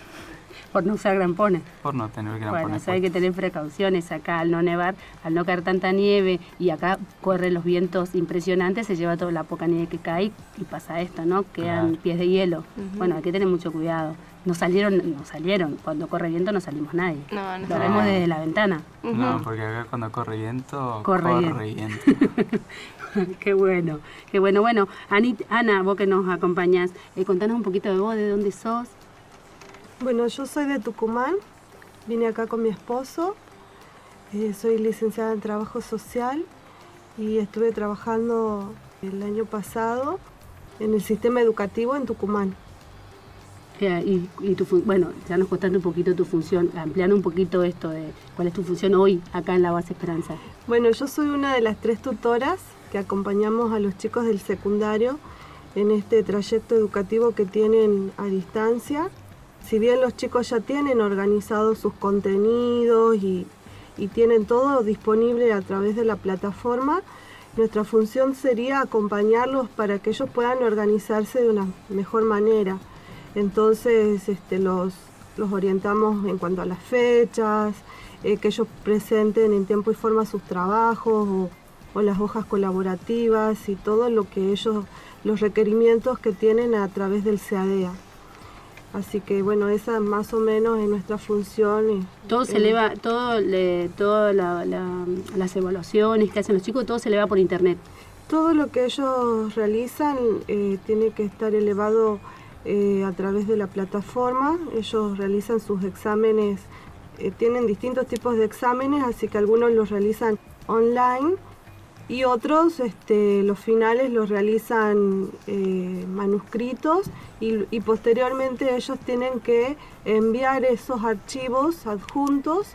Por no usar grampones. por no tener Bueno, grampones. o sea, hay que tener precauciones acá al no nevar, al no caer tanta nieve y acá corren los vientos impresionantes, se lleva toda la poca nieve que cae y pasa esto, ¿no? Quedan Claro. pies de hielo. Bueno, hay que tener mucho cuidado. No salieron, no salieron. Cuando corre viento no salimos nadie. No, no Lo vemos No. desde la ventana. No, porque acá cuando corre viento, Corre corre, viento. qué bueno, qué bueno. Bueno, Anit- Ana, vos que nos acompañás, eh, contanos un poquito de vos, de dónde sos. Bueno, yo soy de Tucumán, vine acá con mi esposo, eh, soy licenciada en trabajo social y estuve trabajando el año pasado en el sistema educativo en Tucumán. Eh, y, y tu fun- bueno, ya nos contaste un poquito tu función, ampliando un poquito esto de cuál es tu función hoy acá en la base Esperanza. Bueno, yo soy una de las tres tutoras que acompañamos a los chicos del secundario en este trayecto educativo que tienen a distancia. Si bien los chicos ya tienen organizados sus contenidos y, tienen todo disponible a través de la plataforma, nuestra función sería acompañarlos para que ellos puedan organizarse de una mejor manera. Entonces este, los, orientamos en cuanto a las fechas, eh, que ellos presenten en tiempo y forma sus trabajos o las hojas colaborativas y todo lo que ellos, los requerimientos que tienen a través del CADEA. Así que bueno, esa más o menos es nuestra función. Todo se eleva, todo, le, la- la- las evaluaciones que hacen los chicos, todo se eleva por internet. Todo lo que ellos realizan eh, tiene que estar elevado eh, a través de la plataforma. Ellos realizan sus exámenes, eh, tienen distintos tipos de exámenes, así que algunos los realizan online y otros, este, los finales los realizan eh, manuscritos y, y posteriormente ellos tienen que enviar esos archivos adjuntos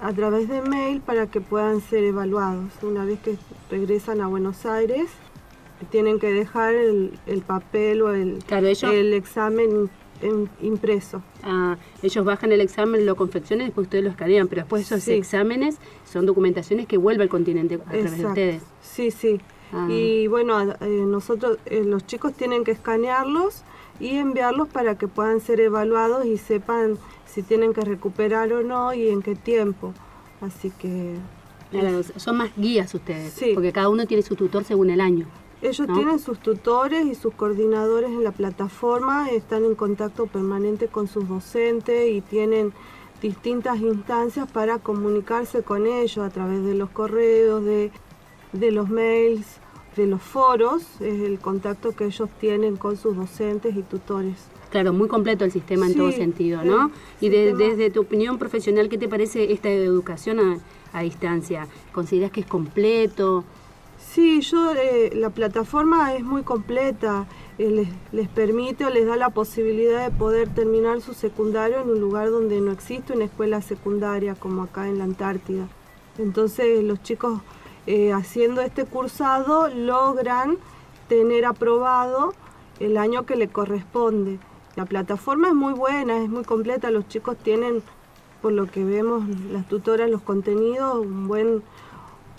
a través de mail para que puedan ser evaluados. Una vez que regresan a Buenos Aires, tienen que dejar el, el papel o el, Claro, ellos, el examen en- impreso. ah, ellos bajan el examen, lo confeccionan y después ustedes lo escanean, pero después esos Sí. exámenes son documentaciones que vuelve al continente a través de Exacto. ustedes. Sí, sí. Ah. Y bueno, eh, nosotros, eh, los chicos tienen que escanearlos y enviarlos para que puedan ser evaluados y sepan si tienen que recuperar o no y en qué tiempo. Así que Claro, son más guías ustedes, Sí. porque cada uno tiene su tutor según el año. Ellos ¿no? tienen sus tutores y sus coordinadores en la plataforma, están en contacto permanente con sus docentes y tienen distintas instancias para comunicarse con ellos a través de los correos, de, de los mails, de los foros, es el contacto que ellos tienen con sus docentes y tutores. Claro, muy completo el sistema en Sí, todo sentido, ¿no? Y de- desde tu opinión profesional, ¿qué te parece esta educación a, a distancia? ¿Consideras que es completo? Sí, yo eh, la plataforma es muy completa, eh, les, les permite o les da la posibilidad de poder terminar su secundario en un lugar donde no existe una escuela secundaria como acá en la Antártida. Entonces los chicos eh, haciendo este cursado logran tener aprobado el año que le corresponde. La plataforma es muy buena, es muy completa, los chicos tienen, por lo que vemos las tutoras, los contenidos, un buen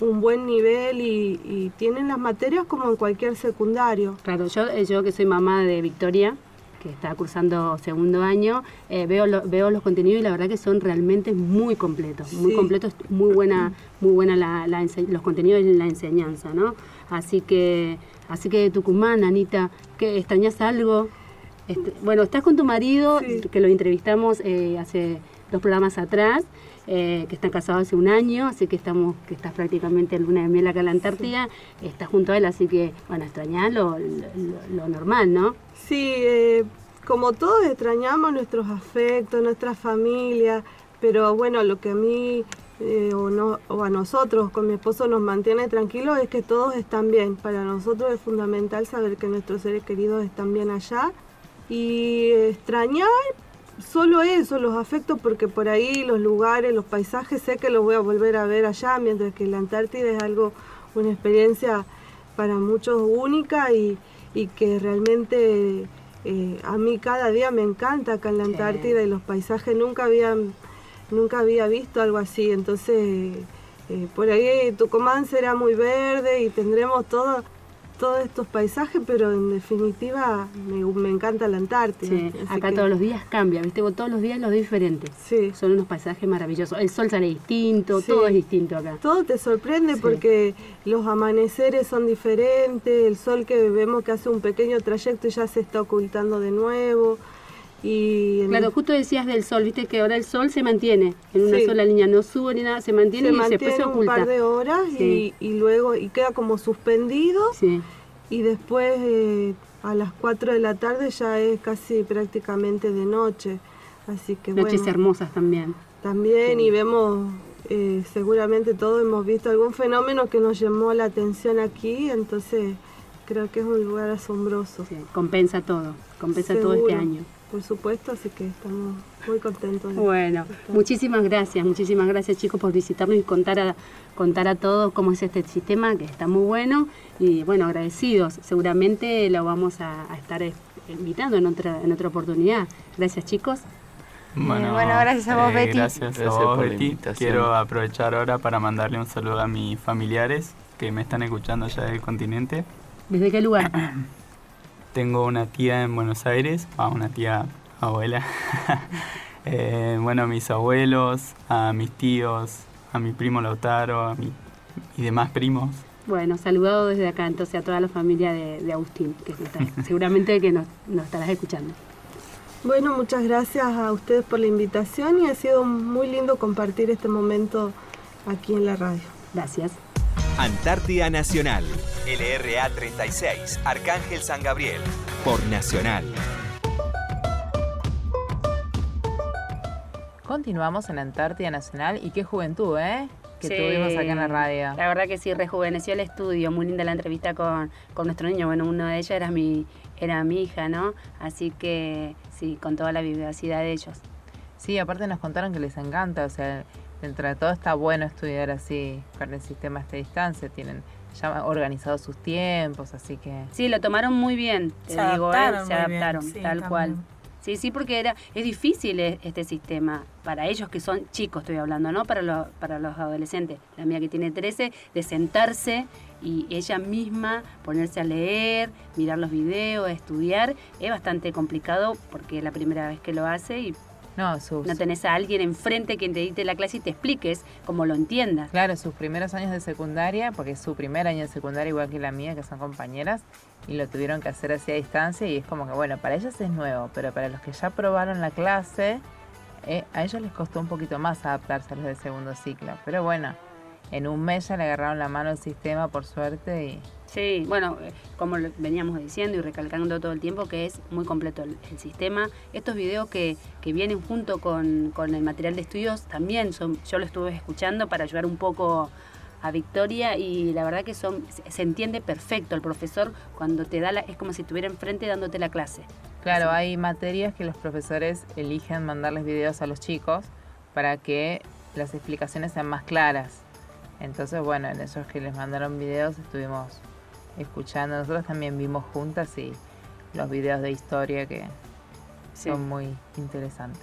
un buen nivel y, y tienen las materias como en cualquier secundario. Claro, yo, eh, yo que soy mamá de Victoria, que está cursando segundo año, eh, veo, lo- veo los contenidos y la verdad que son realmente muy completos, muy Sí. completos, muy buena, muy buena la, los contenidos y la enseñanza, ¿no? Así que, así que Tucumán, Anita, ¿qué, ¿extrañas algo? Este, bueno, estás con tu marido, Sí. que lo entrevistamos eh, hace dos programas atrás, eh, que están casados hace un año, así que estamos, que estás prácticamente en luna de miel acá en la Antártida, estás junto a él, así que, bueno, extrañar lo, lo- lo normal, ¿no? Sí, eh, como todos extrañamos nuestros afectos, nuestra familia, pero bueno, lo que a mí eh, o, no, o a nosotros, con mi esposo, nos mantiene tranquilos es que todos están bien. Para nosotros es fundamental saber que nuestros seres queridos están bien allá. Y extrañar solo eso, los afectos, porque por ahí los lugares, los paisajes, sé que los voy a volver a ver allá, mientras que la Antártida es algo, una experiencia para muchos única y, y que realmente eh, a mí cada día me encanta acá en la Sí. Antártida y los paisajes nunca habían nunca había visto algo así entonces eh, por ahí Tucumán será muy verde y tendremos todo todos estos paisajes pero en definitiva me, me encanta la Antártida Sí, acá que- todos los días cambia, ¿viste? Vos Todos los días los diferentes. Sí. Son unos paisajes maravillosos. El sol sale distinto, Sí. todo es distinto acá. Todo te sorprende Sí. porque los amaneceres son diferentes, el sol que vemos que hace un pequeño trayecto y ya se está ocultando de nuevo. Y Claro, justo decías del sol, viste que ahora el sol se mantiene en una Sí. sola línea, no sube ni nada, se mantiene se y después mantiene se un oculta. par de horas Sí. y, y luego y queda como suspendido Sí. y después eh, a las 4 de la tarde ya es casi prácticamente de noche. Así que Noches bueno, hermosas también. también y vemos, eh, seguramente todos hemos visto algún fenómeno que nos llamó la atención aquí, entonces creo que es un lugar asombroso. Sí, compensa todo, compensa todo este año. Por supuesto, así que estamos muy contentos. de- Bueno, muchísimas gracias, muchísimas gracias chicos por visitarnos y contar a, contar a todos cómo es este sistema, que está muy bueno y bueno, agradecidos. Seguramente lo vamos a, a estar eh, invitando en otra, en otra oportunidad. Gracias chicos. bueno, gracias a vos, Betty. Gracias, Gracias a vos, por Betty. Quiero aprovechar ahora para mandarle un saludo a mis familiares que me están escuchando allá del continente. ¿Desde qué lugar? Tengo una tía en Buenos Aires, ah, una tía abuela. Eh, bueno, a mis abuelos, a mis tíos, a mi primo Lautaro, a mi, y demás primos. Bueno, saludado desde acá entonces a toda la familia de, de Agustín, que está- seguramente que nos, nos estarás escuchando. Bueno, muchas gracias a ustedes por la invitación y ha sido muy lindo compartir este momento aquí en la radio. Gracias. Antártida Nacional, LRA 36, Arcángel San Gabriel, por Nacional. Continuamos en Antártida Nacional y qué juventud, ¿eh? Que Sí. tuvimos acá en la radio. La verdad que sí, rejuveneció el estudio. Muy linda la entrevista con, con nuestro niño. Bueno, una de ellas era mi, era mi hija, ¿no? Así que sí, con toda la vivacidad de ellos. Sí, aparte nos contaron que les encanta, o sea, dentro de todo está bueno estudiar así con el sistema a esta distancia, tienen ya organizados sus tiempos, así que... Sí, lo tomaron muy bien, te Se digo, ¿eh? adaptaron se muy bien, adaptaron, sí, tal también. cual. Sí, sí, porque era es difícil e- este sistema para ellos que son chicos, estoy hablando, ¿no? Para los, para los adolescentes. La mía que tiene 13, de sentarse y ella misma ponerse a leer, mirar los videos, estudiar, es bastante complicado porque es la primera vez que lo hace y No, sus, no tenés a alguien enfrente quien te dicte la clase y te expliques como lo entiendas. claro, sus primeros años de secundaria, porque es su primer año de secundaria igual que la mía, que son compañeras, y lo tuvieron que hacer así a distancia y es como que, bueno, para ellas es nuevo, pero para los que ya probaron la clase, eh, a ellos les costó un poquito más adaptarse a los de segundo ciclo, pero bueno, en un mes ya le agarraron la mano al sistema por suerte y... Sí, bueno, eh, como veníamos diciendo y recalcando todo el tiempo que es muy completo el, el sistema. Estos videos que, que vienen junto con, con el material de estudios también son, yo lo estuve escuchando para ayudar un poco a Victoria y la verdad que son se, entiende perfecto el profesor cuando te da la, es como si estuviera enfrente dándote la clase. Claro, hay materias que los profesores eligen mandarles videos a los chicos para que las explicaciones sean más claras. Entonces, bueno, en esos que les mandaron videos estuvimos escuchando. Nosotros también vimos juntas y los videos de historia que Sí. son muy interesantes.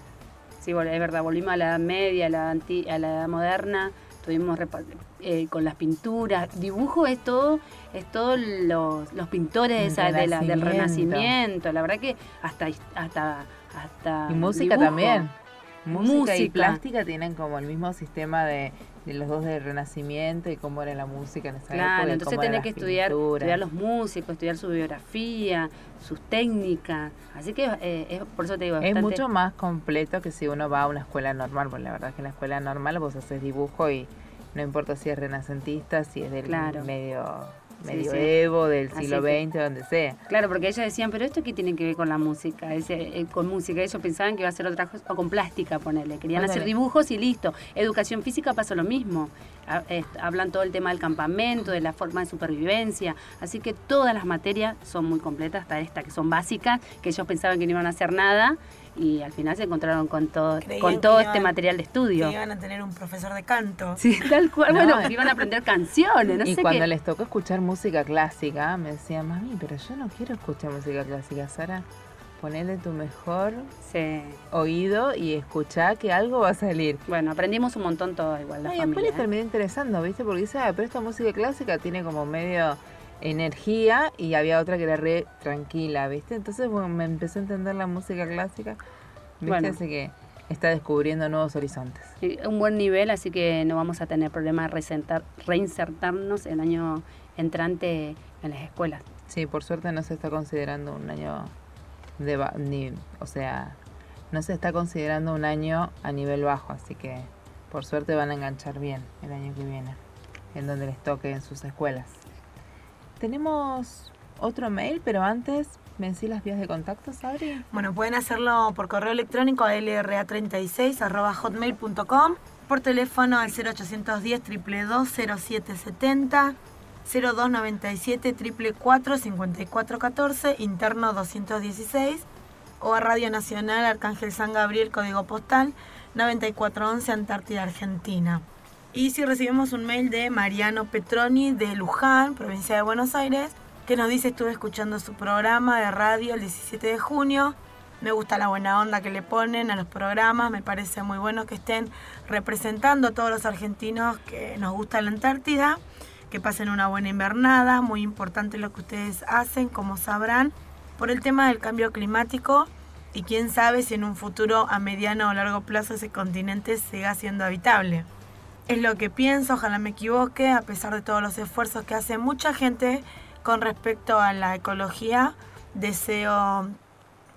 Sí, es verdad, volvimos a la edad media, a la, anti- a la edad moderna, estuvimos repa- eh, con las pinturas, dibujo es todo, es todo los, los pintores esa de la- del Renacimiento. la verdad que hasta hasta hasta Y música dibujo. también. Música, y plástica tienen como el mismo sistema de, de los dos del Renacimiento y cómo era la música en esa época. Claro, y entonces tenés que estudiar, estudiar los músicos, estudiar su biografía, sus técnicas. Así que eh, es, por eso te digo, Es mucho más completo que si uno va a una escuela normal, porque la verdad es que en la escuela normal vos haces dibujo y no importa si es renacentista, si es del Claro. medio Sí, medioevo, del siglo XX, donde sea. Claro, porque ellos decían, pero esto qué tiene que ver con la música, Ese, eh, con música, ellos pensaban que iba a ser otra cosa, o con plástica, ponerle, querían hacer dibujos y listo. Educación física pasa lo mismo, Ha- eh, hablan todo el tema del campamento, de la forma de supervivencia, así que todas las materias son muy completas, hasta esta que son básicas, que ellos pensaban que no iban a hacer nada y al final se encontraron con todo, Creían con todo iban- este material de estudio. Que iban a tener un profesor de canto. Sí, tal cual, No, bueno, eh. que iban a aprender canciones, no y sé cuando qué. les tocó escuchar música clásica, me decían, mami, pero yo no quiero escuchar música clásica, Sara. Ponele tu mejor Sí. oído y escuchá que algo va a salir. Bueno, aprendimos un montón todo igual, la No, y después les terminé interesando, ¿viste? Porque dice, ah, pero esta música clásica tiene como medio energía y había otra que era re tranquila, ¿viste? Entonces, bueno, me empecé a entender la música clásica, ¿viste? Bueno. Así que está descubriendo nuevos horizontes. Sí, un buen nivel, así que no vamos a tener problema de reinsertar- reinsertarnos el año entrante en las escuelas. Sí, por suerte no se está considerando un año de ba- ni, o sea, no se está considerando un año a nivel bajo, así que por suerte van a enganchar bien el año que viene, en donde les toque en sus escuelas. Tenemos otro mail, pero antes, ¿me decís las vías de contacto, Sabri? Bueno, pueden hacerlo por correo electrónico a lra36.hotmail.com, por teléfono al 0810 222 0770 0297 444 5414, interno 216, o a Radio Nacional Arcángel San Gabriel, código postal 9411, Antártida, Argentina. Y si recibimos un mail de Mariano Petroni de Luján, provincia de Buenos Aires, que nos dice estuve escuchando su programa de radio el 17 de junio. Me gusta la buena onda que le ponen a los programas, me parece muy bueno que estén representando a todos los argentinos que nos gusta la Antártida, que pasen una buena invernada, muy importante lo que ustedes hacen, como sabrán, por el tema del cambio climático y quién sabe si en un futuro a mediano o largo plazo ese continente siga siendo habitable. Es lo que pienso, ojalá me equivoque, a pesar de todos los esfuerzos que hace mucha gente con respecto a la ecología. Deseo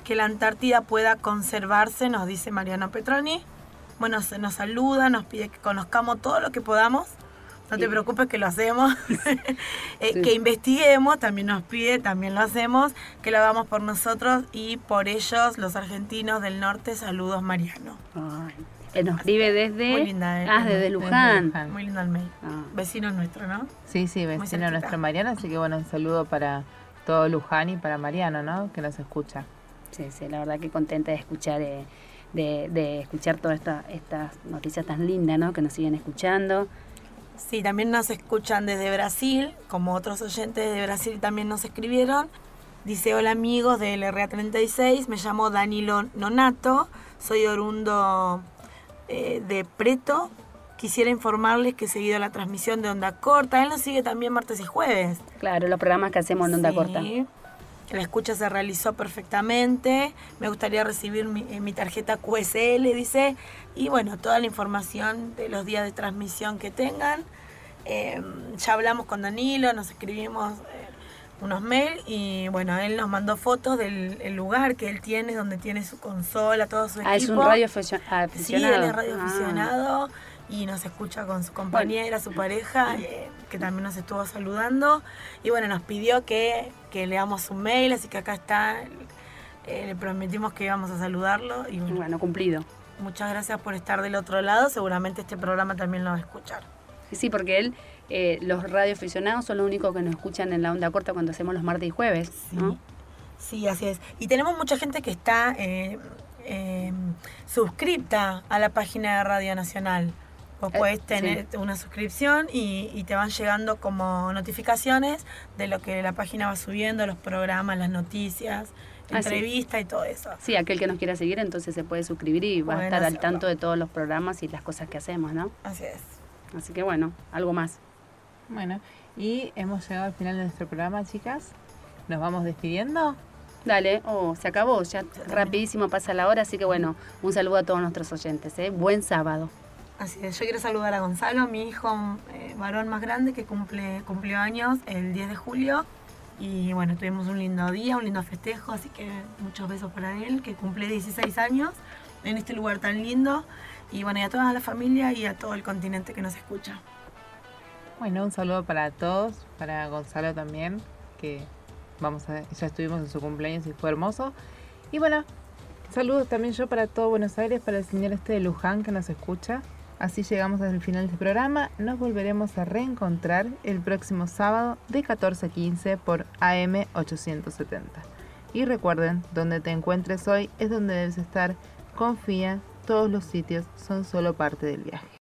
que la Antártida pueda conservarse, nos dice Mariano Petroni. Bueno, se nos saluda, nos pide que conozcamos todo lo que podamos. No te preocupes que lo hacemos. Eh, Sí. Que investiguemos, también nos pide, también lo hacemos. Que lo hagamos por nosotros y por ellos, los argentinos del norte. Saludos, Mariano. Ay, él nos escribe desde... Muy linda, eh, Ah, desde desde Luján. Luján. Muy lindo el mail. Ah. Vecino nuestro, ¿no? Sí, sí, vecino nuestro Mariano, así que bueno, un saludo para todo Luján y para Mariano, ¿no? Que nos escucha. Sí, sí, la verdad que contenta de escuchar, eh, de, de escuchar todas esta- estas noticias tan lindas, ¿no? Que nos siguen escuchando. Sí, también nos escuchan desde Brasil, como otros oyentes de Brasil también nos escribieron. Dice, hola amigos del RA36, me llamo Danilo Nonato, soy orundo eh, de Preto. Quisiera informarles que he seguido la transmisión de Onda Corta, él nos sigue también martes y jueves. Claro, los programas que hacemos en onda Sí. corta. La escucha se realizó perfectamente. Me gustaría recibir mi, eh, mi tarjeta QSL, dice. Y bueno, toda la información de los días de transmisión que tengan. Eh, ya hablamos con Danilo, nos escribimos eh, unos mails y bueno, él nos mandó fotos del el lugar que él tiene, donde tiene su consola, todo su equipo. Ah, es un radio aficio- Sí, aficionado. él es radio Ah. aficionado y nos escucha con su compañera, su pareja, eh, que también nos estuvo saludando. Y bueno, nos pidió que, que leamos su mail, así que acá está. Eh, le prometimos que íbamos a saludarlo y bueno, Bueno, cumplido. muchas gracias por estar del otro lado. Seguramente este programa también lo va a escuchar. Sí, Sí, porque él, eh, los radioaficionados son los únicos que nos escuchan en la onda corta cuando hacemos los martes y jueves. ¿no? Sí, así es. Y tenemos mucha gente que está eh, eh, suscripta a la página de Radio Nacional. Vos Eh, podés tener una suscripción y, y te van llegando como notificaciones de lo que la página va subiendo, los programas, las noticias, Ah, sí. entrevistas y todo eso. Sí, aquel que nos quiera seguir entonces se puede suscribir y va a estar al tanto de todos los programas y las cosas que hacemos, ¿no? Así es. Así que bueno, algo más. Bueno, y hemos llegado al final de nuestro programa, chicas. ¿Nos vamos despidiendo? Dale, oh, se acabó, ya rapidísimo pasa la hora, así que bueno, un saludo a todos nuestros oyentes, ¿eh? Buen sábado. Así es. Yo quiero saludar a Gonzalo, mi hijo eh, varón más grande que cumple cumplió años el 10 de julio. Y bueno, tuvimos un lindo día, un lindo festejo, así que muchos besos para él, que cumple 16 años en este lugar tan lindo. Y bueno, y a toda la familia y a todo el continente que nos escucha. Bueno, un saludo para todos, para Gonzalo también, que vamos a, ya estuvimos en su cumpleaños y fue hermoso. Y bueno, saludos también yo para todo Buenos Aires, para el señor este de Luján que nos escucha. Así llegamos al final de este programa. Nos volveremos a reencontrar el próximo sábado de 14 a 15 por AM 870. Y recuerden, donde te encuentres hoy es donde debes estar. Confía, todos los sitios son solo parte del viaje.